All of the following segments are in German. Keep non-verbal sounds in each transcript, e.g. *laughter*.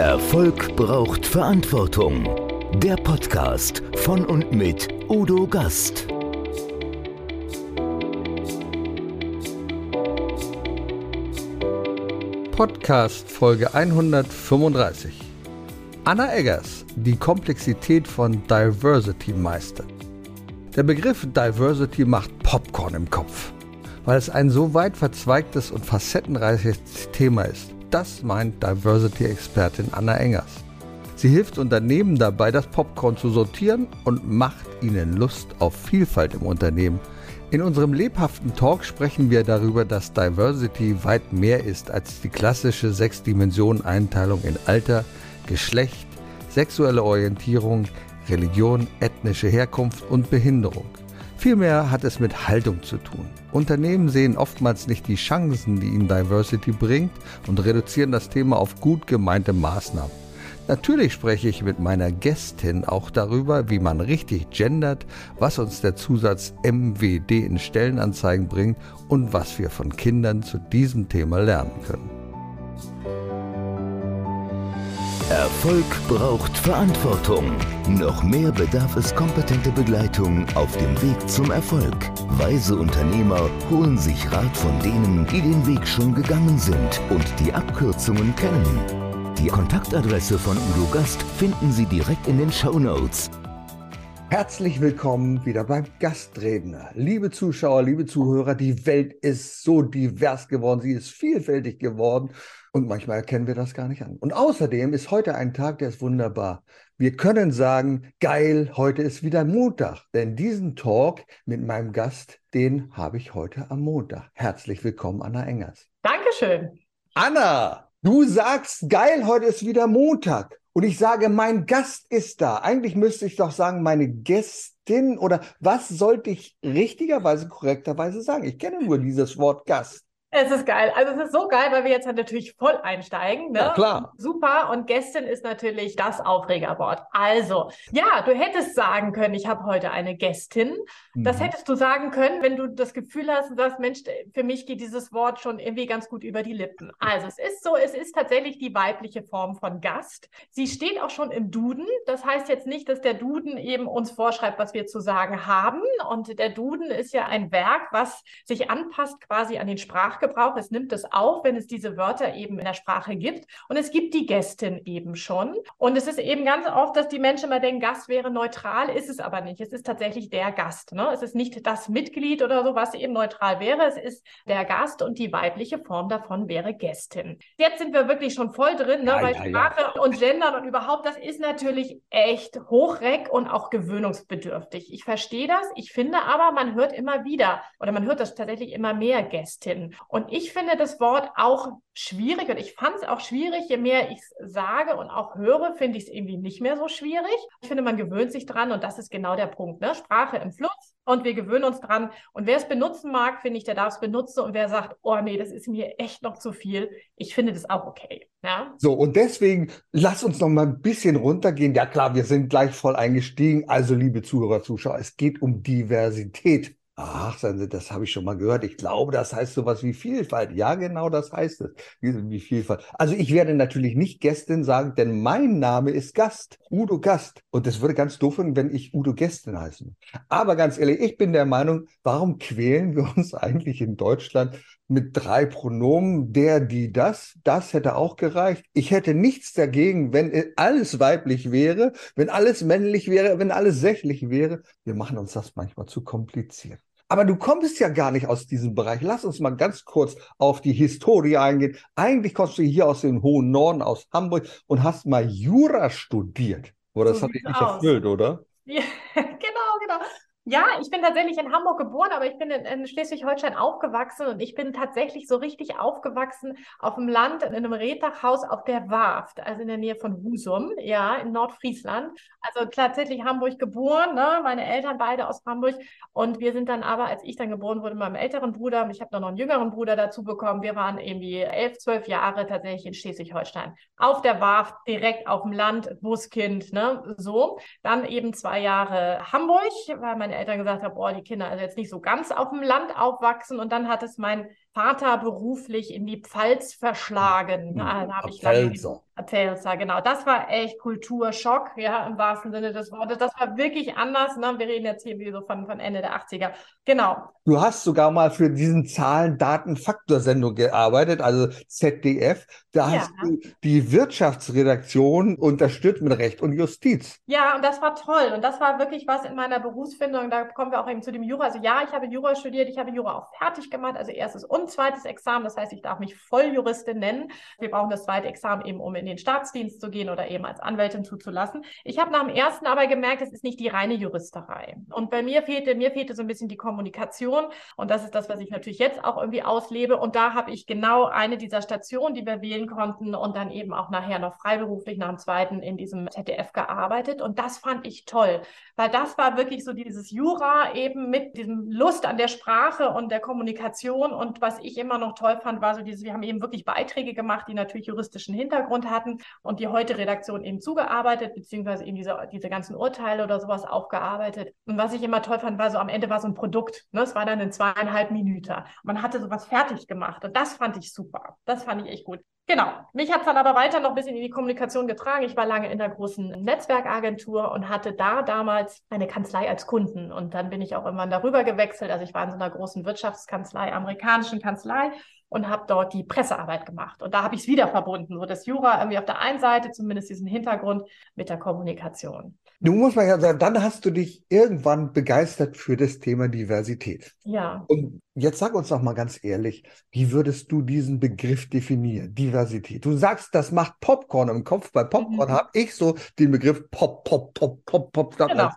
Erfolg braucht Verantwortung. Der Podcast von und mit Udo Gast. Podcast Folge 135. Anna Eggers, die Komplexität von Diversity meistert. Der Begriff Diversity macht Popcorn im Kopf, weil es ein so weit verzweigtes und facettenreiches Thema ist. Das meint Diversity-Expertin Anna Engers. Sie hilft Unternehmen dabei, das Popcorn zu sortieren und macht ihnen Lust auf Vielfalt im Unternehmen. In unserem lebhaften Talk sprechen wir darüber, dass Diversity weit mehr ist als die klassische Sechs-Dimensionen-Einteilung in Alter, Geschlecht, sexuelle Orientierung, Religion, ethnische Herkunft und Behinderung. Vielmehr hat es mit Haltung zu tun. Unternehmen sehen oftmals nicht die Chancen, die ihnen Diversity bringt und reduzieren das Thema auf gut gemeinte Maßnahmen. Natürlich spreche ich mit meiner Gästin auch darüber, wie man richtig gendert, was uns der Zusatz MWD in Stellenanzeigen bringt und was wir von Kindern zu diesem Thema lernen können. Erfolg braucht Verantwortung. Noch mehr bedarf es kompetente Begleitung auf dem Weg zum Erfolg. Weise Unternehmer holen sich Rat von denen, die den Weg schon gegangen sind und die Abkürzungen kennen. Die Kontaktadresse von Udo Gast finden Sie direkt in den Show Notes. Herzlich willkommen wieder beim Gastredner. Liebe Zuschauer, liebe Zuhörer, die Welt ist so divers geworden, sie ist vielfältig geworden und manchmal erkennen wir das gar nicht an. Und außerdem ist heute ein Tag, der ist wunderbar. Wir können sagen, geil, heute ist wieder Montag. Denn diesen Talk mit meinem Gast, den habe ich heute am Montag. Herzlich willkommen, Anna Engers. Dankeschön. Anna, du sagst, geil, heute ist wieder Montag. Und ich sage, mein Gast ist da. Eigentlich müsste ich doch sagen, meine Gästin oder was sollte ich richtigerweise, korrekterweise sagen? Ich kenne nur dieses Wort Gast. Es ist geil. Also es ist so geil, weil wir jetzt natürlich voll einsteigen. Ne? Ja, klar. Super. Und gestern ist natürlich das Aufregerwort. Also, ja, du hättest sagen können, ich habe heute eine Gästin. Das Mhm. hättest du sagen können, wenn du das Gefühl hast und sagst, Mensch, für mich geht dieses Wort schon irgendwie ganz gut über die Lippen. Also es ist so, es ist tatsächlich die weibliche Form von Gast. Sie steht auch schon im Duden. Das heißt jetzt nicht, dass der Duden eben uns vorschreibt, was wir zu sagen haben. Und der Duden ist ja ein Werk, was sich anpasst quasi an den Sprachgebrauch. Es nimmt es auf, wenn es diese Wörter eben in der Sprache gibt. Und es gibt die Gästin eben schon. Und es ist eben ganz oft, dass die Menschen immer denken, Gast wäre neutral, ist es aber nicht. Es ist tatsächlich der Gast. Ne? Es ist nicht das Mitglied oder so, was eben neutral wäre. Es ist der Gast und die weibliche Form davon wäre Gästin. Jetzt sind wir wirklich schon voll drin, ne? Ja, weil ja, ja. Sprache und Gendern und überhaupt, das ist natürlich echt hochreck und auch gewöhnungsbedürftig. Ich verstehe das. Ich finde aber, man hört immer wieder oder man hört das tatsächlich immer mehr Gästin. Und ich finde das Wort auch schwierig und ich fand es auch schwierig, je mehr ich es sage und auch höre, finde ich es irgendwie nicht mehr so schwierig. Ich finde, man gewöhnt sich dran und das ist genau der Punkt. Ne? Sprache im Fluss und wir gewöhnen uns dran. Und wer es benutzen mag, finde ich, der darf es benutzen. Und wer sagt, oh nee, das ist mir echt noch zu viel, ich finde das auch okay. Ja? So, und deswegen lass uns noch mal ein bisschen runtergehen. Ja klar, wir sind gleich voll eingestiegen. Also, liebe Zuhörer, Zuschauer, es geht um Diversität. Ach, das habe ich schon mal gehört. Ich glaube, das heißt sowas wie Vielfalt. Ja, genau, das heißt es. Wie, Vielfalt. Also ich werde natürlich nicht Gästin sagen, denn mein Name ist Gast. Udo Gast. Und das würde ganz doof wenn ich Udo Gästin heißen. Aber ganz ehrlich, ich bin der Meinung, warum quälen wir *laughs* uns eigentlich in Deutschland mit drei Pronomen, der, die, das, das hätte auch gereicht. Ich hätte nichts dagegen, wenn alles weiblich wäre, wenn alles männlich wäre, wenn alles sächlich wäre. Wir machen uns das manchmal zu kompliziert. Aber du kommst ja gar nicht aus diesem Bereich. Lass uns mal ganz kurz auf die Historie eingehen. Eigentlich kommst du hier aus dem hohen Norden, aus Hamburg und hast mal Jura studiert. Oder das So hat dich nicht aus. erfüllt, oder? *laughs* Ja, genau, genau. Ja, ich bin tatsächlich in Hamburg geboren, aber ich bin in, in Schleswig-Holstein aufgewachsen und ich bin tatsächlich so richtig aufgewachsen auf dem Land in einem Rehtachhaus auf der Warft, also in der Nähe von Husum, ja, in Nordfriesland. Also tatsächlich Hamburg geboren, ne? Meine Eltern beide aus Hamburg und wir sind dann aber, als ich dann geboren wurde, meinem älteren Bruder, ich habe noch einen jüngeren Bruder dazu bekommen, wir waren irgendwie elf, zwölf Jahre tatsächlich in Schleswig-Holstein. Auf der Warft, direkt auf dem Land, Buskind, ne, so. Dann eben zwei Jahre Hamburg, weil meine Eltern gesagt haben, boah, die Kinder also jetzt nicht so ganz auf dem Land aufwachsen. Und dann hat es mein Vater beruflich in die Pfalz verschlagen. Mhm. Da habe ich Pfälzer. Pfälzer, genau. Das war echt Kulturschock, ja, im wahrsten Sinne des Wortes. Das war wirklich anders. Ne? Wir reden jetzt hier wie so von, von Ende der 80er. Genau. Du hast sogar mal für diesen Zahlen, Daten, Faktor-Sendung gearbeitet, also ZDF. Da Ja. hast du die Wirtschaftsredaktion unterstützt mit Recht und Justiz. Ja, und das war toll. Und das war wirklich was in meiner Berufsfindung. Da kommen wir auch eben zu dem Jura. Also ja, ich habe Jura studiert, ich habe Jura auch fertig gemacht, also erstes und zweites Examen. Das heißt, ich darf mich Volljuristin nennen. Wir brauchen das zweite Examen eben, um in den Staatsdienst zu gehen oder eben als Anwältin zuzulassen. Ich habe nach dem ersten aber gemerkt, es ist nicht die reine Juristerei. Und bei mir fehlte, mir fehlte so ein bisschen die Kommunikation. Und das ist das, was ich natürlich jetzt auch irgendwie auslebe. Und da habe ich genau eine dieser Stationen, die wir wählen konnten und dann eben auch nachher noch freiberuflich nach dem zweiten in diesem ZDF gearbeitet. Und das fand ich toll, weil das war wirklich so dieses Jura eben mit diesem Lust an der Sprache und der Kommunikation. Und was ich immer noch toll fand, war so dieses, wir haben eben wirklich Beiträge gemacht, die natürlich juristischen Hintergrund hatten und die heute Redaktion eben zugearbeitet, beziehungsweise eben diese, diese ganzen Urteile oder sowas aufgearbeitet. Und was ich immer toll fand, war so am Ende war so ein Produkt. Ne? Es war dann in zweieinhalb Minuten. Man hatte sowas fertig gemacht und das fand ich super. Das fand ich echt gut. Genau. Mich hat es dann aber weiter noch ein bisschen in die Kommunikation getragen. Ich war lange in der großen Netzwerkagentur und hatte da damals eine Kanzlei als Kunden. Und dann bin ich auch irgendwann darüber gewechselt. Also ich war in so einer großen Wirtschaftskanzlei, amerikanischen Kanzlei und habe dort die Pressearbeit gemacht. Und da habe ich es wieder verbunden, so das Jura irgendwie auf der einen Seite, zumindest diesen Hintergrund mit der Kommunikation. Du musst mal ja sagen, dann hast du dich irgendwann begeistert für das Thema Diversität. Ja. Und jetzt sag uns doch mal ganz ehrlich, wie würdest du diesen Begriff definieren? Diversität. Du sagst, das macht Popcorn im Kopf. Bei Popcorn Mhm. habe ich so den Begriff Pop, Pop, Pop, Pop, Pop. Genau.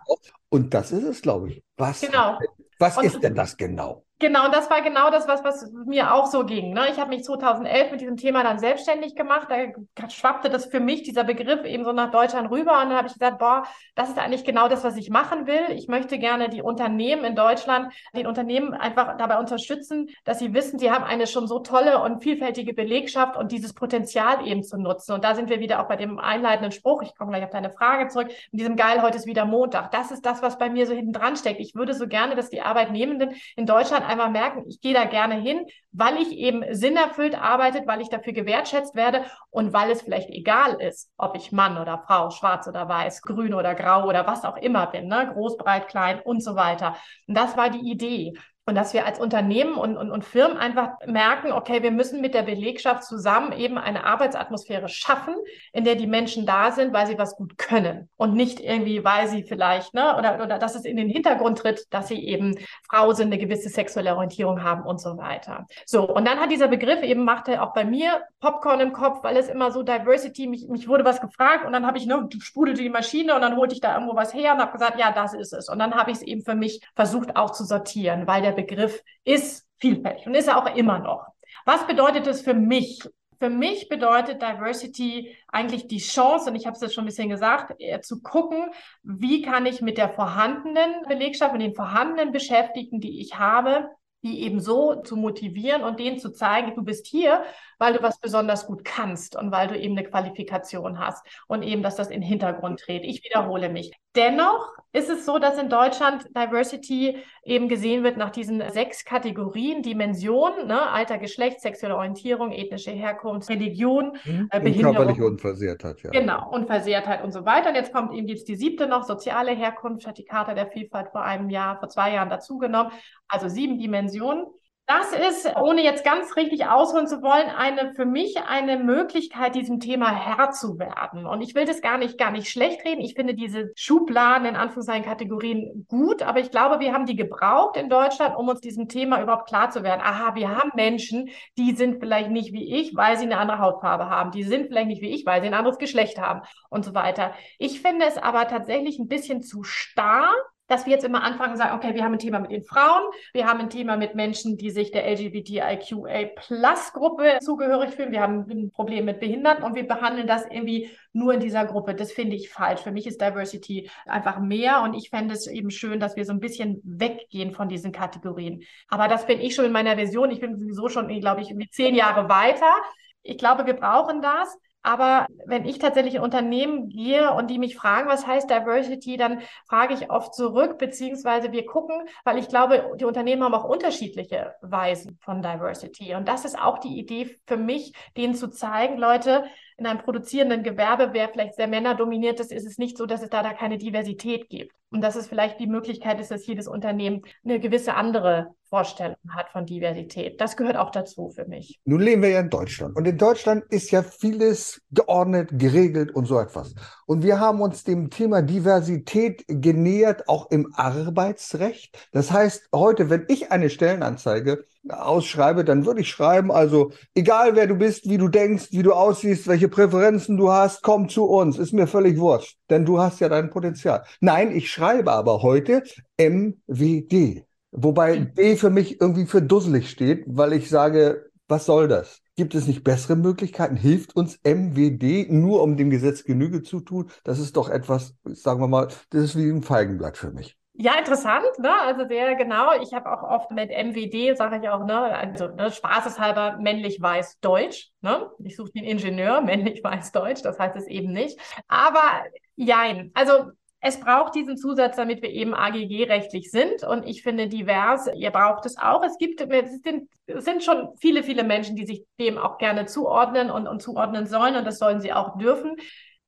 Und das ist es, glaube ich. Was, Genau. was Und- ist denn das genau? Genau, und das war genau das, was, was mir auch so ging. Ne? Ich habe mich 2011 mit diesem Thema dann selbstständig gemacht. Da schwappte das für mich, dieser Begriff, eben so nach Deutschland rüber. Und dann habe ich gesagt, boah, das ist eigentlich genau das, was ich machen will. Ich möchte gerne die Unternehmen in Deutschland, den Unternehmen einfach dabei unterstützen, dass sie wissen, sie haben eine schon so tolle und vielfältige Belegschaft und dieses Potenzial eben zu nutzen. Und da sind wir wieder auch bei dem einleitenden Spruch. Ich komme gleich auf deine Frage zurück. In diesem Geil, heute ist wieder Montag. Das ist das, was bei mir so hinten dran steckt. Ich würde so gerne, dass die Arbeitnehmenden in Deutschland einfach merken, ich gehe da gerne hin, weil ich eben sinnerfüllt arbeite, weil ich dafür gewertschätzt werde und weil es vielleicht egal ist, ob ich Mann oder Frau, schwarz oder weiß, grün oder grau oder was auch immer bin, ne? groß, breit, klein und so weiter. Und das war die Idee. Und dass wir als Unternehmen und, und, und Firmen einfach merken, okay, wir müssen mit der Belegschaft zusammen eben eine Arbeitsatmosphäre schaffen, in der die Menschen da sind, weil sie was gut können und nicht irgendwie, weil sie vielleicht, ne, oder, oder dass es in den Hintergrund tritt, dass sie eben Frau sind, eine gewisse sexuelle Orientierung haben und so weiter. So, und dann hat dieser Begriff eben, machte auch bei mir Popcorn im Kopf, weil es immer so Diversity, mich, mich wurde was gefragt und dann habe ich, ne, sprudelte die Maschine und dann holte ich da irgendwo was her und habe gesagt, ja, das ist es. Und dann habe ich es eben für mich versucht auch zu sortieren, weil der Begriff ist vielfältig und ist er auch immer noch. Was bedeutet es für mich? Für mich bedeutet Diversity eigentlich die Chance, und ich habe es jetzt schon ein bisschen gesagt, zu gucken, wie kann ich mit der vorhandenen Belegschaft und den vorhandenen Beschäftigten, die ich habe, die eben so zu motivieren und denen zu zeigen, du bist hier, weil du was besonders gut kannst und weil du eben eine Qualifikation hast und eben, dass das in den Hintergrund tritt. Ich wiederhole mich. Dennoch ist es so, dass in Deutschland Diversity eben gesehen wird nach diesen sechs Kategorien, Dimensionen, ne? Alter, Geschlecht, sexuelle Orientierung, ethnische Herkunft, Religion, äh, Und Behinderung. körperliche Unversehrtheit, ja. Genau, Unversehrtheit und so weiter. Und jetzt kommt eben jetzt die siebte noch, soziale Herkunft, hat die Charta der Vielfalt vor einem Jahr, vor zwei Jahren dazugenommen. Also sieben Dimensionen. Das ist, ohne jetzt ganz richtig ausholen zu wollen, eine für mich eine Möglichkeit, diesem Thema Herr zu werden. Und ich will das gar nicht, gar nicht schlecht reden. Ich finde diese Schubladen in Anführungszeichen Kategorien gut, aber ich glaube, wir haben die gebraucht in Deutschland, um uns diesem Thema überhaupt klar zu werden. Aha, wir haben Menschen, die sind vielleicht nicht wie ich, weil sie eine andere Hautfarbe haben. Die sind vielleicht nicht wie ich, weil sie ein anderes Geschlecht haben und so weiter. Ich finde es aber tatsächlich ein bisschen zu starr dass wir jetzt immer anfangen und sagen, okay, wir haben ein Thema mit den Frauen, wir haben ein Thema mit Menschen, die sich der LGBTIQA-Plus-Gruppe zugehörig fühlen, wir haben ein Problem mit Behinderten und wir behandeln das irgendwie nur in dieser Gruppe. Das finde ich falsch. Für mich ist Diversity einfach mehr und ich fände es eben schön, dass wir so ein bisschen weggehen von diesen Kategorien. Aber das bin ich schon in meiner Version. Ich bin sowieso schon, glaube ich, zehn Jahre weiter. Ich glaube, wir brauchen das. Aber wenn ich tatsächlich in Unternehmen gehe und die mich fragen, was heißt Diversity, dann frage ich oft zurück, beziehungsweise wir gucken, weil ich glaube, die Unternehmen haben auch unterschiedliche Weisen von Diversity. Und das ist auch die Idee für mich, denen zu zeigen, Leute, in einem produzierenden Gewerbe, wer vielleicht sehr männerdominiert ist, ist es nicht so, dass es da, da keine Diversität gibt. Und dass es vielleicht die Möglichkeit ist, dass jedes Unternehmen eine gewisse andere Vorstellung hat von Diversität. Das gehört auch dazu für mich. Nun leben wir ja in Deutschland. Und in Deutschland ist ja vieles geordnet, geregelt und so etwas. Und wir haben uns dem Thema Diversität genähert, auch im Arbeitsrecht. Das heißt, heute, wenn ich eine Stellenanzeige ausschreibe, dann würde ich schreiben, also egal wer du bist, wie du denkst, wie du aussiehst, welche Präferenzen du hast, komm zu uns, ist mir völlig wurscht, denn du hast ja dein Potenzial. Nein, ich schreibe aber heute MWD, wobei hm. D für mich irgendwie für dusselig steht, weil ich sage, was soll das? Gibt es nicht bessere Möglichkeiten? Hilft uns MWD nur, um dem Gesetz Genüge zu tun? Das ist doch etwas, sagen wir mal, das ist wie ein Feigenblatt für mich. Ja, interessant, ne? Also sehr genau. Ich habe auch oft mit MWD, sage ich auch, ne, also ne, spaßeshalber männlich weiß Deutsch. Ne? Ich suche den Ingenieur, *laughs* männlich weiß Deutsch, das heißt es eben nicht. Aber jein, also es braucht diesen Zusatz, damit wir eben AGG-rechtlich sind. Und ich finde divers, ihr braucht es auch. Es gibt, es sind, es sind schon viele, viele Menschen, die sich dem auch gerne zuordnen und, und zuordnen sollen. Und das sollen sie auch dürfen.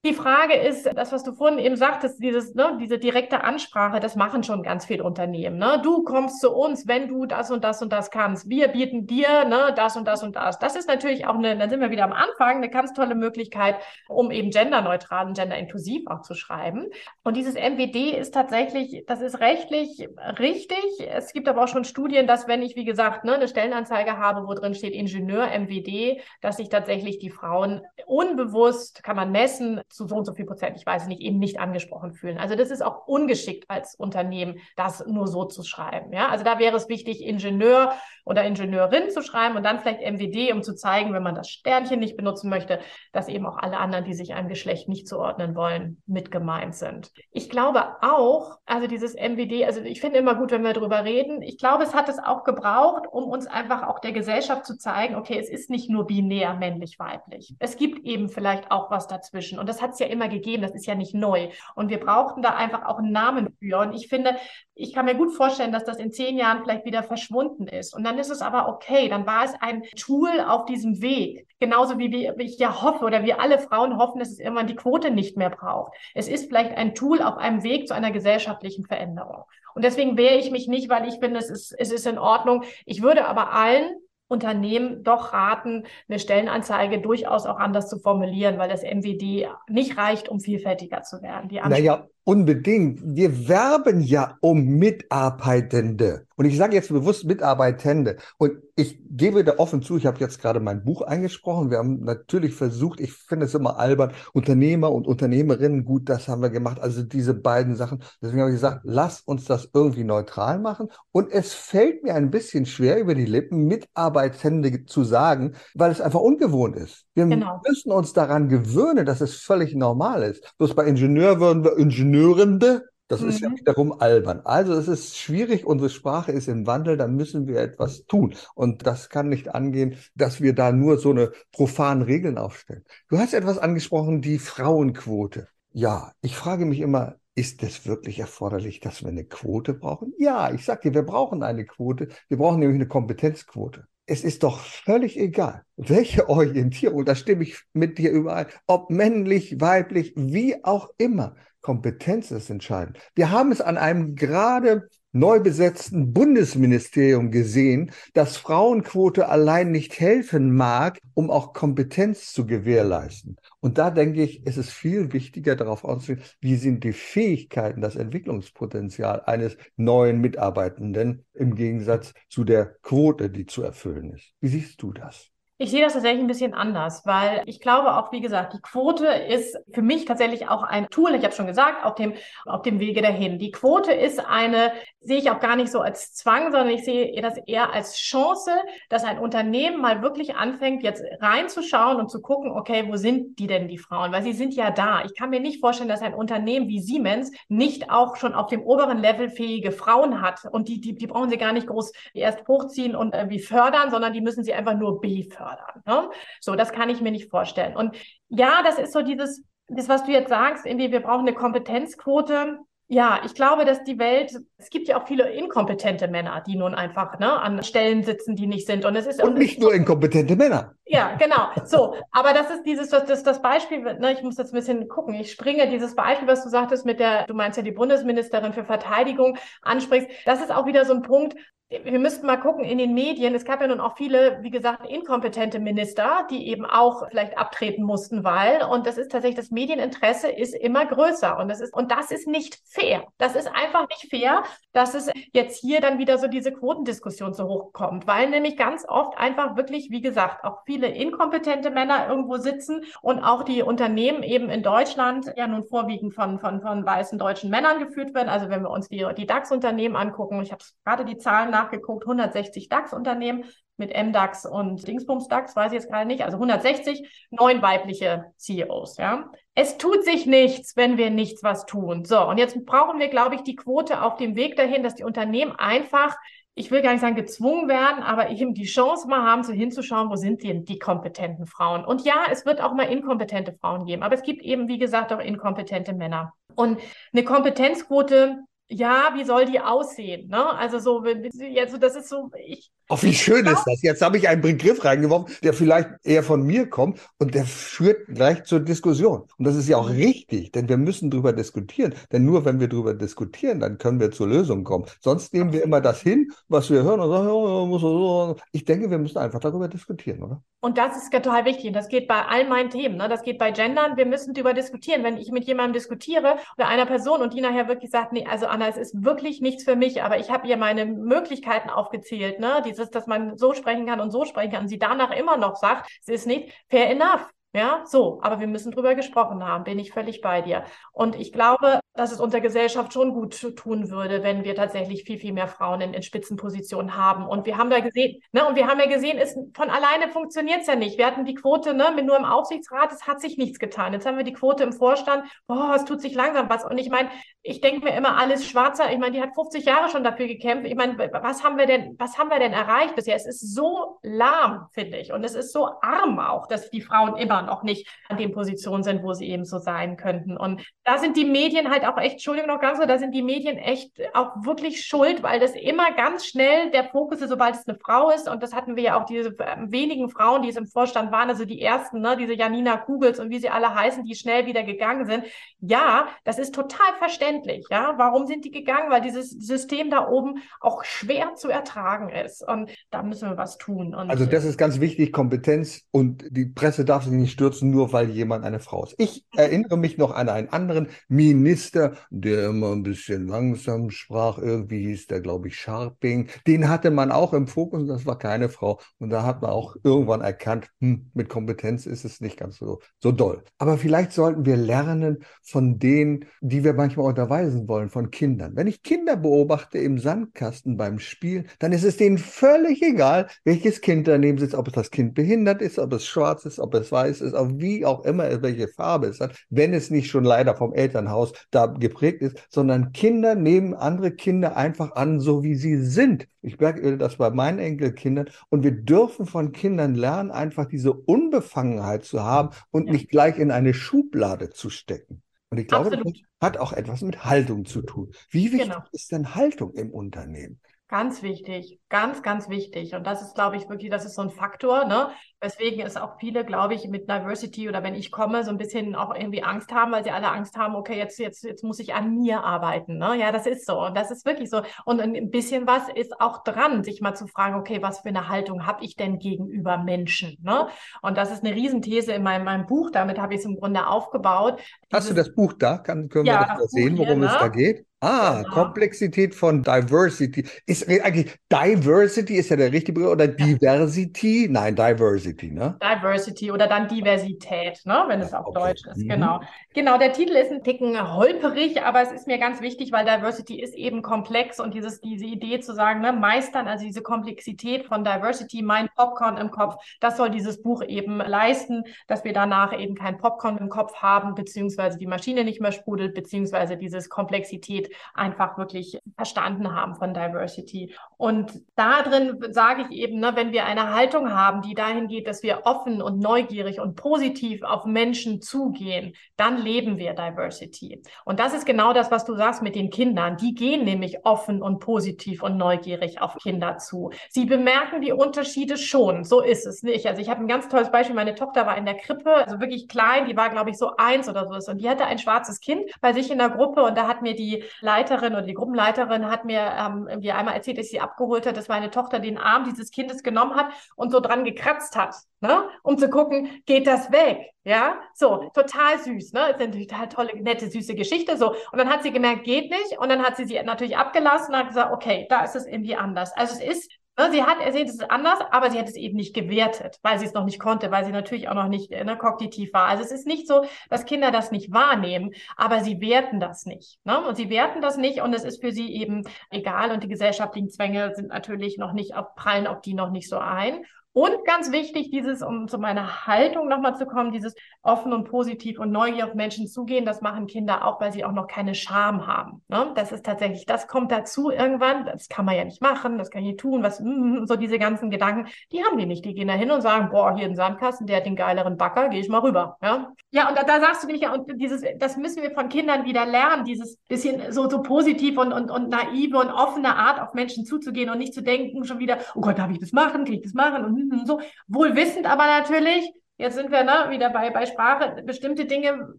Die Frage ist, das, was du vorhin eben sagtest, dieses, ne, diese direkte Ansprache, das machen schon ganz viele Unternehmen. Ne? Du kommst zu uns, wenn du das und das und das kannst. Wir bieten dir ne, das und das und das. Das ist natürlich auch eine, dann sind wir wieder am Anfang, eine ganz tolle Möglichkeit, um eben genderneutral und genderinklusiv auch zu schreiben. Und dieses MWD ist tatsächlich, das ist rechtlich richtig. Es gibt aber auch schon Studien, dass wenn ich, wie gesagt, ne, eine Stellenanzeige habe, wo drin steht Ingenieur MWD, dass sich tatsächlich die Frauen unbewusst, kann man messen, zu so und so viel Prozent, ich weiß nicht, eben nicht angesprochen fühlen. Also das ist auch ungeschickt als Unternehmen, das nur so zu schreiben. Ja, also da wäre es wichtig, Ingenieur oder Ingenieurin zu schreiben und dann vielleicht MWD, um zu zeigen, wenn man das Sternchen nicht benutzen möchte, dass eben auch alle anderen, die sich einem Geschlecht nicht zuordnen wollen, mit gemeint sind. Ich glaube auch, also dieses MWD, also ich finde immer gut, wenn wir darüber reden. Ich glaube, es hat es auch gebraucht, um uns einfach auch der Gesellschaft zu zeigen, okay, es ist nicht nur binär männlich-weiblich. Es gibt eben vielleicht auch was dazwischen. Und das hat es ja immer gegeben, das ist ja nicht neu. Und wir brauchten da einfach auch einen Namen für. Und ich finde, ich kann mir gut vorstellen, dass das in zehn Jahren vielleicht wieder verschwunden ist. Und dann ist es aber okay. Dann war es ein Tool auf diesem Weg. Genauso wie, wie ich ja hoffe oder wir alle Frauen hoffen, dass es irgendwann die Quote nicht mehr braucht. Es ist vielleicht ein Tool auf einem Weg zu einer gesellschaftlichen Veränderung. Und deswegen wehre ich mich nicht, weil ich finde, es ist, es ist in Ordnung. Ich würde aber allen Unternehmen doch raten, eine Stellenanzeige durchaus auch anders zu formulieren, weil das MWD nicht reicht, um vielfältiger zu werden. Die naja, unbedingt. Wir werben ja um Mitarbeitende. Und ich sage jetzt bewusst Mitarbeitende. Und ich gebe da offen zu, ich habe jetzt gerade mein Buch eingesprochen. Wir haben natürlich versucht, ich finde es immer albern, Unternehmer und Unternehmerinnen, gut, das haben wir gemacht. Also diese beiden Sachen. Deswegen habe ich gesagt, lass uns das irgendwie neutral machen. Und es fällt mir ein bisschen schwer über die Lippen, Mitarbeitende zu sagen, weil es einfach ungewohnt ist. Wir genau. müssen uns daran gewöhnen, dass es völlig normal ist. Bloß bei Ingenieur würden wir Ingenieurende das mhm. ist ja mhm. wiederum albern. Also es ist schwierig, unsere Sprache ist im Wandel, da müssen wir etwas tun. Und das kann nicht angehen, dass wir da nur so eine profanen Regeln aufstellen. Du hast etwas angesprochen, die Frauenquote. Ja, ich frage mich immer, ist es wirklich erforderlich, dass wir eine Quote brauchen? Ja, ich sage dir, wir brauchen eine Quote. Wir brauchen nämlich eine Kompetenzquote. Es ist doch völlig egal, welche Orientierung, da stimme ich mit dir überein, ob männlich, weiblich, wie auch immer. Kompetenz ist entscheidend. Wir haben es an einem gerade neu besetzten Bundesministerium gesehen, dass Frauenquote allein nicht helfen mag, um auch Kompetenz zu gewährleisten. Und da denke ich, ist es viel wichtiger darauf auszugehen, wie sind die Fähigkeiten, das Entwicklungspotenzial eines neuen Mitarbeitenden im Gegensatz zu der Quote, die zu erfüllen ist. Wie siehst du das? Ich sehe das tatsächlich ein bisschen anders, weil ich glaube auch, wie gesagt, die Quote ist für mich tatsächlich auch ein Tool, ich habe schon gesagt, auf dem, auf dem Wege dahin. Die Quote ist eine, sehe ich auch gar nicht so als Zwang, sondern ich sehe das eher als Chance, dass ein Unternehmen mal wirklich anfängt, jetzt reinzuschauen und zu gucken, okay, wo sind die denn, die Frauen? Weil sie sind ja da. Ich kann mir nicht vorstellen, dass ein Unternehmen wie Siemens nicht auch schon auf dem oberen Level fähige Frauen hat. Und die, die, die brauchen sie gar nicht groß erst hochziehen und irgendwie fördern, sondern die müssen sie einfach nur befördern fördern. Ne? So, das kann ich mir nicht vorstellen. Und ja, das ist so dieses, das, was du jetzt sagst, irgendwie, wir brauchen eine Kompetenzquote. Ja, ich glaube, dass die Welt, es gibt ja auch viele inkompetente Männer, die nun einfach ne, an Stellen sitzen, die nicht sind. Und es ist und nicht nur inkompetente Männer. Ja, genau. So, aber das ist dieses, das, das, das Beispiel, ne, ich muss jetzt ein bisschen gucken. Ich springe dieses Beispiel, was du sagtest mit der, du meinst ja die Bundesministerin für Verteidigung ansprichst. Das ist auch wieder so ein Punkt, wir müssten mal gucken in den Medien. Es gab ja nun auch viele, wie gesagt, inkompetente Minister, die eben auch vielleicht abtreten mussten, weil, und das ist tatsächlich, das Medieninteresse ist immer größer. Und das ist, und das ist nicht fair. Das ist einfach nicht fair, dass es jetzt hier dann wieder so diese Quotendiskussion so hochkommt, weil nämlich ganz oft einfach wirklich, wie gesagt, auch viele inkompetente Männer irgendwo sitzen und auch die Unternehmen eben in Deutschland ja nun vorwiegend von, von, von weißen deutschen Männern geführt werden. Also wenn wir uns die, die DAX-Unternehmen angucken, ich habe gerade die Zahlen nachgeguckt, 160 DAX-Unternehmen mit MDAX und Dingsbums DAX, weiß ich jetzt gerade nicht, also 160, neun weibliche CEOs, ja. Es tut sich nichts, wenn wir nichts was tun. So, und jetzt brauchen wir, glaube ich, die Quote auf dem Weg dahin, dass die Unternehmen einfach ich will gar nicht sagen gezwungen werden, aber eben die Chance mal haben, so hinzuschauen, wo sind denn die kompetenten Frauen? Und ja, es wird auch mal inkompetente Frauen geben, aber es gibt eben, wie gesagt, auch inkompetente Männer. Und eine Kompetenzquote ja, wie soll die aussehen? Ne? Also so, also das ist so, ich. Oh, wie schön ist das? Jetzt habe ich einen Begriff reingeworfen, der vielleicht eher von mir kommt und der führt gleich zur Diskussion. Und das ist ja auch richtig, denn wir müssen darüber diskutieren. Denn nur wenn wir darüber diskutieren, dann können wir zur Lösung kommen. Sonst nehmen wir immer das hin, was wir hören und sagen, ja, muss so. Ich denke, wir müssen einfach darüber diskutieren, oder? Und das ist total wichtig. Und das geht bei all meinen Themen. Ne? Das geht bei Gendern. Wir müssen darüber diskutieren. Wenn ich mit jemandem diskutiere oder einer Person und die nachher wirklich sagt, nee, also Anna, es ist wirklich nichts für mich, aber ich habe ihr meine Möglichkeiten aufgezählt, ne? Dieses, dass man so sprechen kann und so sprechen kann und sie danach immer noch sagt, es ist nicht fair enough. Ja, so, aber wir müssen drüber gesprochen haben, bin ich völlig bei dir. Und ich glaube, dass es unserer Gesellschaft schon gut tun würde, wenn wir tatsächlich viel, viel mehr Frauen in, in Spitzenpositionen haben. Und wir haben da gesehen, ne, und wir haben ja gesehen, es, von alleine funktioniert es ja nicht. Wir hatten die Quote, ne, mit nur im Aufsichtsrat, es hat sich nichts getan. Jetzt haben wir die Quote im Vorstand, boah, es tut sich langsam was. Und ich meine, ich denke mir immer, alles Schwarzer, ich meine, die hat 50 Jahre schon dafür gekämpft. Ich meine, was haben wir denn, was haben wir denn erreicht bisher? Es ist so lahm, finde ich. Und es ist so arm auch, dass die Frauen immer noch nicht an den Positionen sind, wo sie eben so sein könnten. Und da sind die Medien halt auch echt, Entschuldigung noch ganz so, da sind die Medien echt auch wirklich schuld, weil das immer ganz schnell der Fokus ist, sobald es eine Frau ist. Und das hatten wir ja auch diese ähm, wenigen Frauen, die es im Vorstand waren, also die ersten, ne, diese Janina Kugels und wie sie alle heißen, die schnell wieder gegangen sind. Ja, das ist total verständlich. Ja, warum sind die gegangen? Weil dieses System da oben auch schwer zu ertragen ist. Und da müssen wir was tun. Und also das ist ganz wichtig, Kompetenz und die Presse darf sich nicht stürzen, nur weil jemand eine Frau ist. Ich erinnere mich noch an einen anderen Minister, der immer ein bisschen langsam sprach. Irgendwie hieß der, glaube ich, Sharping. Den hatte man auch im Fokus und das war keine Frau. Und da hat man auch irgendwann erkannt, hm, mit Kompetenz ist es nicht ganz so, so doll. Aber vielleicht sollten wir lernen von denen, die wir manchmal unterweisen wollen, von Kindern. Wenn ich Kinder beobachte im Sandkasten beim Spielen, dann ist es denen völlig egal, welches Kind daneben sitzt, ob es das Kind behindert ist, ob es schwarz ist, ob es weiß ist, ob wie auch immer, welche Farbe es hat, wenn es nicht schon leider vom Elternhaus da geprägt ist, sondern Kinder nehmen andere Kinder einfach an, so wie sie sind. Ich merke das bei meinen Enkelkindern und wir dürfen von Kindern lernen, einfach diese Unbefangenheit zu haben und ja. nicht gleich in eine Schublade zu stecken. Und ich glaube, Absolut. das hat auch etwas mit Haltung zu tun. Wie wichtig genau. ist denn Haltung im Unternehmen? Ganz wichtig, ganz, ganz wichtig. Und das ist, glaube ich, wirklich, das ist so ein Faktor, ne? Weswegen es auch viele, glaube ich, mit Diversity oder wenn ich komme, so ein bisschen auch irgendwie Angst haben, weil sie alle Angst haben, okay, jetzt, jetzt, jetzt muss ich an mir arbeiten. Ne? Ja, das ist so. Und das ist wirklich so. Und ein bisschen was ist auch dran, sich mal zu fragen, okay, was für eine Haltung habe ich denn gegenüber Menschen? Ne? Und das ist eine Riesenthese in meinem, meinem Buch. Damit habe ich es im Grunde aufgebaut. Hast Dieses, du das Buch da? Kann, können ja, wir das, das sehen, worum hier, es ne? da geht? Ah, genau. Komplexität von Diversity. Ist eigentlich Diversity ist ja der richtige Begriff oder Diversity? Nein, Diversity, ne? Diversity oder dann Diversität, ne? Wenn es auf okay. Deutsch ist. Mhm. Genau. Genau, der Titel ist ein Ticken holperig, aber es ist mir ganz wichtig, weil Diversity ist eben komplex und dieses, diese Idee zu sagen, ne, meistern, also diese Komplexität von Diversity, mein Popcorn im Kopf, das soll dieses Buch eben leisten, dass wir danach eben kein Popcorn im Kopf haben, beziehungsweise die Maschine nicht mehr sprudelt, beziehungsweise diese Komplexität einfach wirklich verstanden haben von Diversity. Und da drin sage ich eben, ne, wenn wir eine Haltung haben, die dahin geht, dass wir offen und neugierig und positiv auf Menschen zugehen, dann leben wir Diversity. Und das ist genau das, was du sagst mit den Kindern. Die gehen nämlich offen und positiv und neugierig auf Kinder zu. Sie bemerken die Unterschiede schon. So ist es nicht. Also ich habe ein ganz tolles Beispiel. Meine Tochter war in der Krippe, also wirklich klein. Die war, glaube ich, so eins oder so. Und die hatte ein schwarzes Kind bei sich in der Gruppe. Und da hat mir die Leiterin oder die Gruppenleiterin hat mir ähm, irgendwie einmal erzählt, dass sie abgeholt hat, dass meine Tochter den Arm dieses Kindes genommen hat und so dran gekratzt hat, ne? um zu gucken, geht das weg? Ja, so, total süß, ne? Ist eine total tolle, nette, süße Geschichte, so. Und dann hat sie gemerkt, geht nicht. Und dann hat sie sie natürlich abgelassen und hat gesagt, okay, da ist es irgendwie anders. Also es ist sie hat ersehen, es ist anders, aber sie hat es eben nicht gewertet, weil sie es noch nicht konnte, weil sie natürlich auch noch nicht ne, kognitiv war. Also es ist nicht so, dass Kinder das nicht wahrnehmen, aber sie werten das nicht. Ne? Und sie werten das nicht und es ist für sie eben egal und die gesellschaftlichen Zwänge sind natürlich noch nicht prallen auf die noch nicht so ein. Und ganz wichtig, dieses, um zu meiner Haltung nochmal zu kommen, dieses offen und positiv und neugierig auf Menschen zugehen, das machen Kinder auch, weil sie auch noch keine Scham haben. Ne? Das ist tatsächlich, das kommt dazu irgendwann, das kann man ja nicht machen, das kann ich nicht tun, was, mm, so diese ganzen Gedanken, die haben die nicht. Die gehen da hin und sagen, boah, hier ein Sandkasten, der hat den geileren Backer, gehe ich mal rüber. Ja, ja und da, da sagst du nämlich, ja, und dieses, das müssen wir von Kindern wieder lernen, dieses bisschen so, so positiv und, und, und naive und offene Art auf Menschen zuzugehen und nicht zu denken schon wieder, oh Gott, darf ich das machen, kann ich das machen und so. Wohl wissend aber natürlich, jetzt sind wir ne, wieder bei, bei Sprache, bestimmte Dinge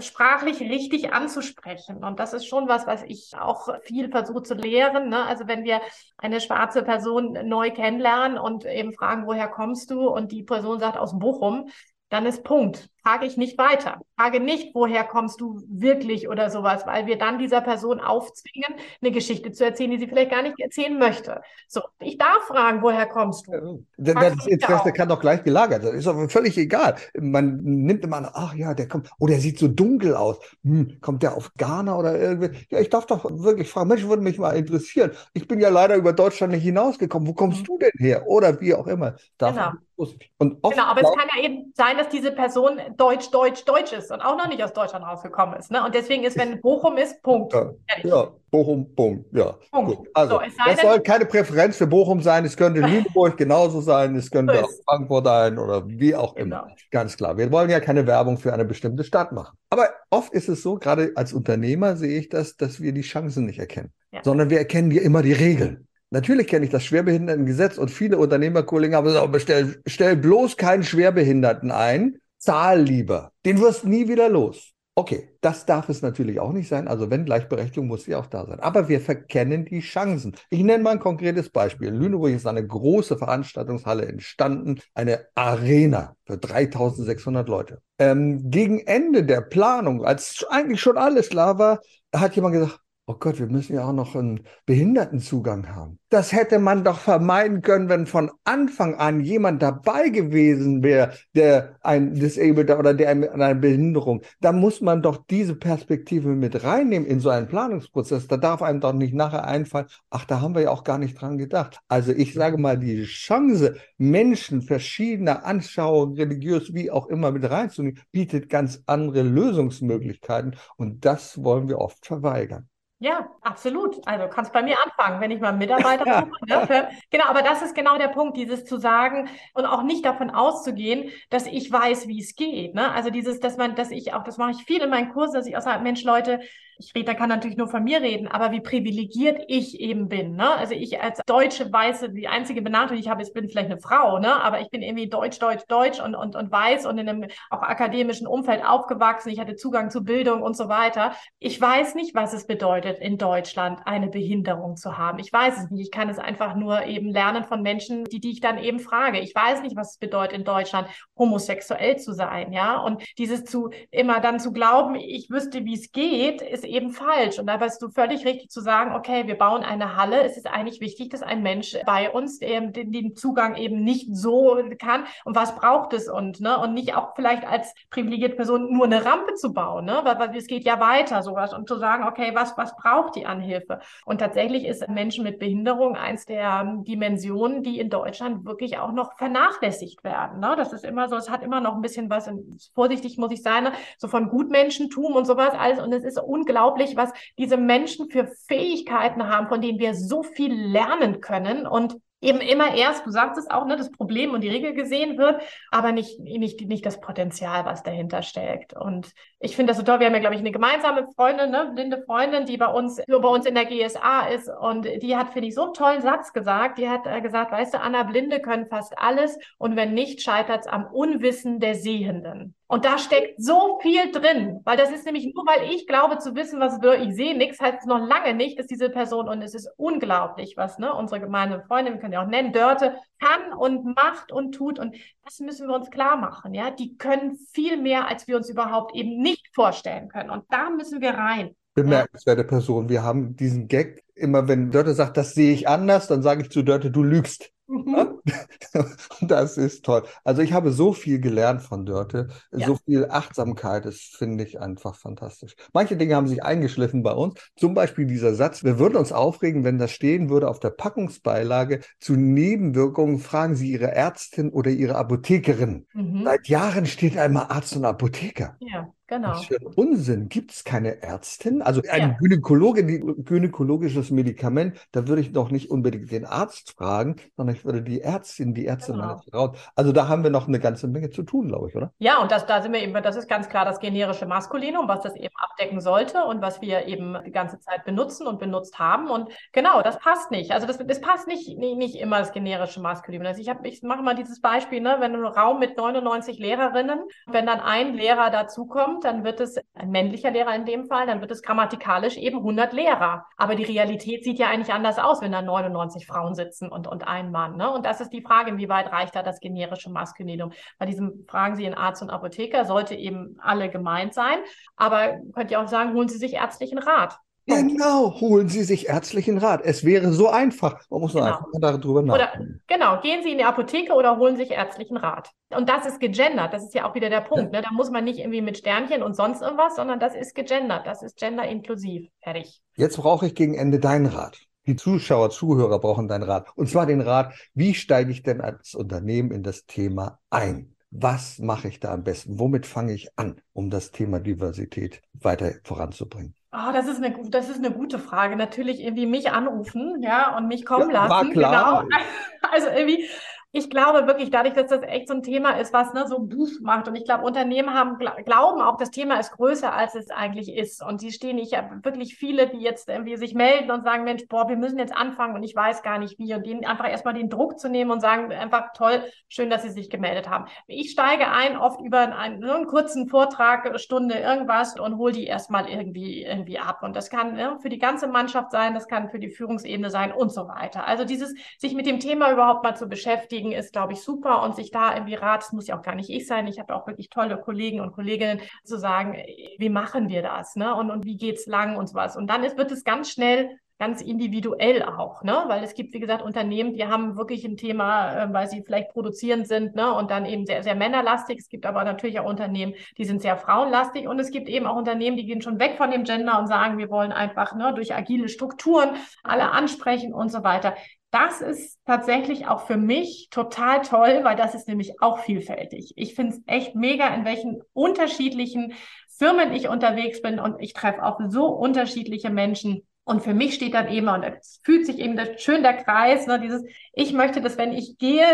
sprachlich richtig anzusprechen. Und das ist schon was, was ich auch viel versuche zu lehren. Ne? Also wenn wir eine schwarze Person neu kennenlernen und eben fragen, woher kommst du? Und die Person sagt aus Bochum, dann ist Punkt. Frage ich nicht weiter. Frage nicht, woher kommst du wirklich oder sowas, weil wir dann dieser Person aufzwingen, eine Geschichte zu erzählen, die sie vielleicht gar nicht erzählen möchte. So, ich darf fragen, woher kommst du? das Interesse kann doch gleich gelagert sein. Ist aber völlig egal. Man nimmt immer an, ach ja, der kommt, oh, der sieht so dunkel aus. Hm, kommt der auf Ghana oder irgendwie? Ja, ich darf doch wirklich fragen, Mensch, würde mich mal interessieren. Ich bin ja leider über Deutschland nicht hinausgekommen. Wo kommst mhm. du denn her? Oder wie auch immer. Darf genau. Und genau, aber es kann ja eben sein, dass diese Person Deutsch, Deutsch, Deutsch ist und auch noch nicht aus Deutschland rausgekommen ist. Ne? Und deswegen ist, wenn Bochum ist, Punkt. Ja, ja Bochum, Punkt. Ja. Punkt. Also, so, das soll keine Präferenz für Bochum sein. Es könnte *laughs* Lüneburg genauso sein. Es könnte auch Frankfurt sein oder wie auch immer. Genau. Ganz klar. Wir wollen ja keine Werbung für eine bestimmte Stadt machen. Aber oft ist es so, gerade als Unternehmer sehe ich das, dass wir die Chancen nicht erkennen, ja. sondern wir erkennen ja immer die Regeln. Natürlich kenne ich das Schwerbehindertengesetz und viele Unternehmerkollegen haben gesagt, stell, stell bloß keinen Schwerbehinderten ein, zahl lieber. Den wirst nie wieder los. Okay, das darf es natürlich auch nicht sein. Also wenn Gleichberechtigung muss sie auch da sein. Aber wir verkennen die Chancen. Ich nenne mal ein konkretes Beispiel. In Lüneburg ist eine große Veranstaltungshalle entstanden, eine Arena für 3600 Leute. Ähm, gegen Ende der Planung, als eigentlich schon alles klar war, hat jemand gesagt, oh Gott, wir müssen ja auch noch einen Behindertenzugang haben. Das hätte man doch vermeiden können, wenn von Anfang an jemand dabei gewesen wäre, der ein Disableter oder der eine Behinderung. Da muss man doch diese Perspektive mit reinnehmen in so einen Planungsprozess. Da darf einem doch nicht nachher einfallen, ach, da haben wir ja auch gar nicht dran gedacht. Also ich sage mal, die Chance, Menschen verschiedener Anschauungen, religiös wie auch immer mit reinzunehmen, bietet ganz andere Lösungsmöglichkeiten. Und das wollen wir oft verweigern. Ja, absolut. Also kannst bei mir anfangen, wenn ich mal einen Mitarbeiter *laughs* suche. Ne? Genau, aber das ist genau der Punkt, dieses zu sagen und auch nicht davon auszugehen, dass ich weiß, wie es geht. Ne? Also dieses, dass man, dass ich auch, das mache ich viel in meinen Kursen, dass ich auch sage, Mensch, Leute, ich rede, da kann natürlich nur von mir reden, aber wie privilegiert ich eben bin. Ne? Also ich als deutsche Weiße, die einzige Benachteiligung, die ich habe, ich bin vielleicht eine Frau, ne? aber ich bin irgendwie deutsch, deutsch, deutsch und, und, und weiß und in einem auch akademischen Umfeld aufgewachsen. Ich hatte Zugang zu Bildung und so weiter. Ich weiß nicht, was es bedeutet, in Deutschland eine Behinderung zu haben. Ich weiß es nicht. Ich kann es einfach nur eben lernen von Menschen, die, die ich dann eben frage. Ich weiß nicht, was es bedeutet, in Deutschland homosexuell zu sein. Ja, und dieses zu immer dann zu glauben, ich wüsste, wie es geht, ist ist eben falsch. Und da warst du völlig richtig zu sagen, okay, wir bauen eine Halle. Es ist eigentlich wichtig, dass ein Mensch bei uns den, den Zugang eben nicht so kann. Und was braucht es? Und, ne, und nicht auch vielleicht als privilegierte Person nur eine Rampe zu bauen, ne? weil, weil es geht ja weiter sowas. Und zu sagen, okay, was, was braucht die Anhilfe? Und tatsächlich ist Menschen mit Behinderung eins der Dimensionen, die in Deutschland wirklich auch noch vernachlässigt werden. Ne? Das ist immer so, es hat immer noch ein bisschen was, vorsichtig muss ich sein, ne? so von Gutmenschentum und sowas alles. Und es ist unglaublich unglaublich, was diese Menschen für Fähigkeiten haben, von denen wir so viel lernen können. Und eben immer erst, du sagst es auch, ne, das Problem und die Regel gesehen wird, aber nicht, nicht, nicht das Potenzial, was dahinter steckt. Und ich finde das so toll. Wir haben ja, glaube ich, eine gemeinsame Freundin, ne, blinde Freundin, die bei uns, bei uns in der GSA ist. Und die hat, finde ich, so einen tollen Satz gesagt. Die hat äh, gesagt, weißt du, Anna, Blinde können fast alles. Und wenn nicht, scheitert es am Unwissen der Sehenden. Und da steckt so viel drin, weil das ist nämlich nur, weil ich glaube zu wissen, was. Ich sehe nichts, heißt es noch lange nicht, dass diese Person, und es ist unglaublich, was ne, unsere gemeine Freundin, wir können ja auch nennen, Dörte, kann und macht und tut. Und das müssen wir uns klar machen. Ja? Die können viel mehr, als wir uns überhaupt eben nicht vorstellen können. Und da müssen wir rein. Bemerkenswerte ja. Person. Wir haben diesen Gag, immer wenn Dörte sagt, das sehe ich anders, dann sage ich zu Dörte, du lügst. Mhm. *laughs* Das ist toll. Also ich habe so viel gelernt von Dörte, ja. so viel Achtsamkeit, das finde ich einfach fantastisch. Manche Dinge haben sich eingeschliffen bei uns, zum Beispiel dieser Satz, wir würden uns aufregen, wenn das stehen würde auf der Packungsbeilage, zu Nebenwirkungen fragen Sie Ihre Ärztin oder Ihre Apothekerin. Mhm. Seit Jahren steht einmal Arzt und Apotheker. Ja. Genau. Was für ein Unsinn. Gibt es keine Ärztin? Also ein ja. Gynäkologe, gynäkologisches Medikament, da würde ich doch nicht unbedingt den Arzt fragen, sondern ich würde die Ärztin, die Ärztin genau. meines Vertrauen. Also da haben wir noch eine ganze Menge zu tun, glaube ich, oder? Ja, und das, da sind wir eben, das ist ganz klar das generische Maskulinum, was das eben abdecken sollte und was wir eben die ganze Zeit benutzen und benutzt haben. Und genau, das passt nicht. Also das, das passt nicht, nicht, nicht immer das generische Maskulinum. Also ich, hab, ich mache mal dieses Beispiel, ne, wenn ein Raum mit 99 Lehrerinnen, wenn dann ein Lehrer dazukommt, dann wird es ein männlicher Lehrer in dem Fall, dann wird es grammatikalisch eben 100 Lehrer. Aber die Realität sieht ja eigentlich anders aus, wenn da 99 Frauen sitzen und, und ein Mann. Ne? Und das ist die Frage, inwieweit reicht da das generische Maskulinum? Bei diesem fragen Sie in Arzt und Apotheker, sollte eben alle gemeint sein. Aber könnt ihr auch sagen, holen Sie sich ärztlichen Rat. Genau, holen Sie sich ärztlichen Rat. Es wäre so einfach. Man muss genau. einfach mal darüber nachdenken. genau, gehen Sie in die Apotheke oder holen sich ärztlichen Rat. Und das ist gegendert. Das ist ja auch wieder der Punkt. Ne? Da muss man nicht irgendwie mit Sternchen und sonst irgendwas, sondern das ist gegendert. Das ist genderinklusiv. Fertig. Jetzt brauche ich gegen Ende deinen Rat. Die Zuschauer, Zuhörer brauchen deinen Rat. Und zwar den Rat, wie steige ich denn als Unternehmen in das Thema ein? Was mache ich da am besten? Womit fange ich an, um das Thema Diversität weiter voranzubringen? Oh, das ist eine, das ist eine gute Frage. Natürlich irgendwie mich anrufen, ja, und mich kommen ja, lassen. War klar. Genau. *laughs* Also irgendwie, ich glaube wirklich, dadurch, dass das echt so ein Thema ist, was ne, so Buch macht. Und ich glaube, Unternehmen haben, glauben auch, das Thema ist größer, als es eigentlich ist. Und sie stehen, ich habe wirklich viele, die jetzt irgendwie sich melden und sagen, Mensch, boah, wir müssen jetzt anfangen und ich weiß gar nicht wie. Und denen einfach erstmal den Druck zu nehmen und sagen, einfach toll, schön, dass sie sich gemeldet haben. Ich steige ein, oft über einen, ne, einen kurzen Vortrag, Stunde, irgendwas und hole die erstmal irgendwie, irgendwie ab. Und das kann ne, für die ganze Mannschaft sein, das kann für die Führungsebene sein und so weiter. Also dieses, sich mit dem Thema überhaupt mal zu beschäftigen, kriegen, ist, glaube ich, super. Und sich da irgendwie Rat, das muss ja auch gar nicht ich sein. Ich habe auch wirklich tolle Kollegen und Kolleginnen zu sagen, wie machen wir das? Ne? Und, und wie geht's lang und sowas. Und dann ist, wird es ganz schnell ganz individuell auch, ne? Weil es gibt, wie gesagt, Unternehmen, die haben wirklich ein Thema, äh, weil sie vielleicht produzierend sind, ne? Und dann eben sehr, sehr männerlastig. Es gibt aber natürlich auch Unternehmen, die sind sehr frauenlastig. Und es gibt eben auch Unternehmen, die gehen schon weg von dem Gender und sagen, wir wollen einfach ne, durch agile Strukturen alle ansprechen und so weiter das ist tatsächlich auch für mich total toll, weil das ist nämlich auch vielfältig. Ich finde es echt mega, in welchen unterschiedlichen Firmen ich unterwegs bin und ich treffe auch so unterschiedliche Menschen. Und für mich steht dann eben, und es fühlt sich eben schön der Kreis, ne, dieses, ich möchte, dass wenn ich gehe,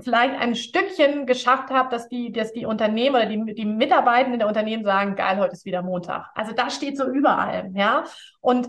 vielleicht ein Stückchen geschafft habe, dass die, dass die Unternehmen oder die, die Mitarbeitenden der Unternehmen sagen, geil, heute ist wieder Montag. Also das steht so überall, ja. Und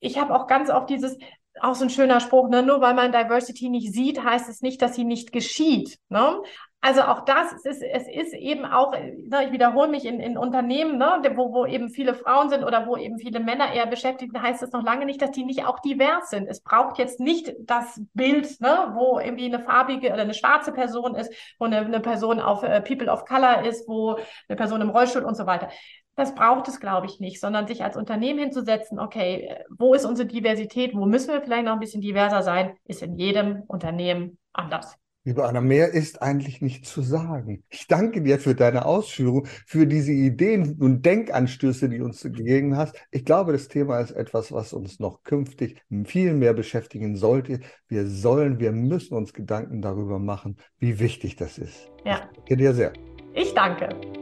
ich habe auch ganz oft dieses, auch so ein schöner Spruch, ne? nur weil man Diversity nicht sieht, heißt es nicht, dass sie nicht geschieht. Ne? Also auch das, es ist, es ist eben auch, ne, ich wiederhole mich in, in Unternehmen, ne, wo, wo eben viele Frauen sind oder wo eben viele Männer eher beschäftigt sind, heißt das noch lange nicht, dass die nicht auch divers sind. Es braucht jetzt nicht das Bild, ne, wo irgendwie eine farbige oder eine schwarze Person ist, wo eine, eine Person auf äh, People of Color ist, wo eine Person im Rollstuhl und so weiter. Das braucht es, glaube ich, nicht, sondern sich als Unternehmen hinzusetzen, okay, wo ist unsere Diversität, wo müssen wir vielleicht noch ein bisschen diverser sein, ist in jedem Unternehmen anders. Liebe Anna, mehr ist eigentlich nicht zu sagen. Ich danke dir für deine Ausführung, für diese Ideen und Denkanstöße, die uns gegeben hast. Ich glaube, das Thema ist etwas, was uns noch künftig viel mehr beschäftigen sollte. Wir sollen, wir müssen uns Gedanken darüber machen, wie wichtig das ist. Ja. Ich danke dir sehr. Ich danke.